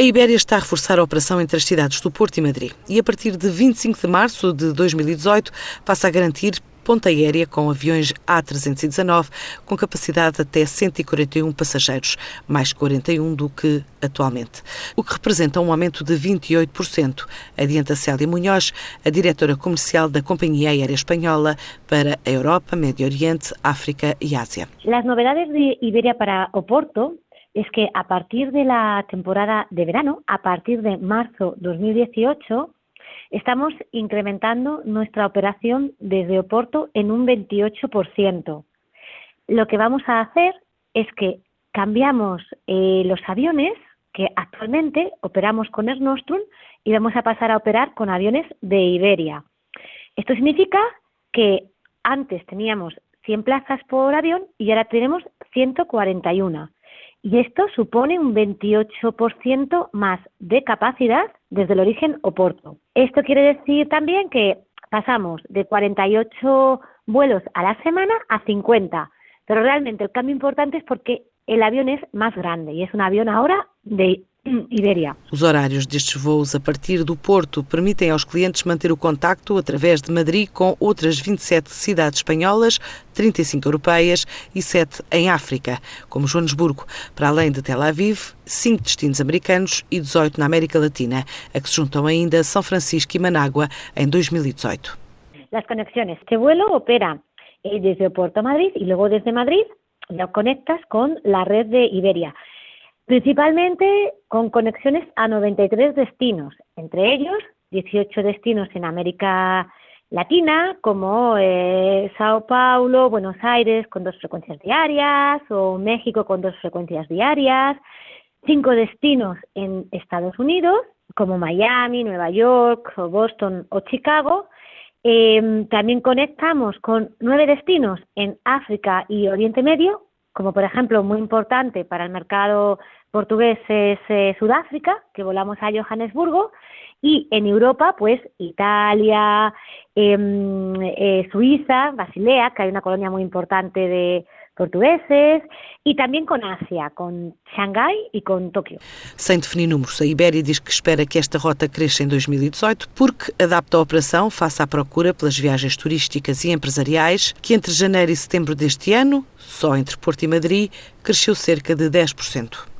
A Ibéria está a reforçar a operação entre as cidades do Porto e Madrid e, a partir de 25 de março de 2018, passa a garantir ponta aérea com aviões A319 com capacidade até 141 passageiros, mais 41 do que atualmente, o que representa um aumento de 28%, adianta Célia Munhoz, a diretora comercial da Companhia Aérea Espanhola para a Europa, Médio Oriente, África e Ásia. As novidades de Iberia para Oporto es que a partir de la temporada de verano, a partir de marzo 2018, estamos incrementando nuestra operación desde Oporto en un 28%. Lo que vamos a hacer es que cambiamos eh, los aviones que actualmente operamos con Air Nostrum y vamos a pasar a operar con aviones de Iberia. Esto significa que antes teníamos 100 plazas por avión y ahora tenemos 141 y esto supone un 28% más de capacidad desde el origen Oporto. Esto quiere decir también que pasamos de 48 vuelos a la semana a 50, pero realmente el cambio importante es porque el avión es más grande y es un avión ahora de Iberia. Os horários destes voos a partir do Porto permitem aos clientes manter o contacto através de Madrid com outras 27 cidades espanholas, 35 europeias e 7 em África, como Joanesburgo, para além de Tel Aviv, 5 destinos americanos e 18 na América Latina, a que se juntam ainda São Francisco e Manágua em 2018. As conexões. Este vuelo opera desde o Porto a Madrid e logo desde Madrid lo conectas con la red de Iberia. Principalmente con conexiones a 93 destinos, entre ellos 18 destinos en América Latina, como eh, Sao Paulo, Buenos Aires con dos frecuencias diarias, o México con dos frecuencias diarias, cinco destinos en Estados Unidos, como Miami, Nueva York, o Boston o Chicago. Em, también conectamos con nueve destinos en África y Oriente Medio, como por ejemplo muy importante para el mercado portugués es eh, Sudáfrica, que volamos a Johannesburgo, y en Europa, pues Italia, em, eh, Suiza, Basilea, que hay una colonia muy importante de portugueses, e também com Ásia, com Xangai e com Tóquio. Sem definir números, a Ibéria diz que espera que esta rota cresça em 2018 porque adapta a operação face à procura pelas viagens turísticas e empresariais, que entre janeiro e setembro deste ano, só entre Porto e Madrid, cresceu cerca de 10%.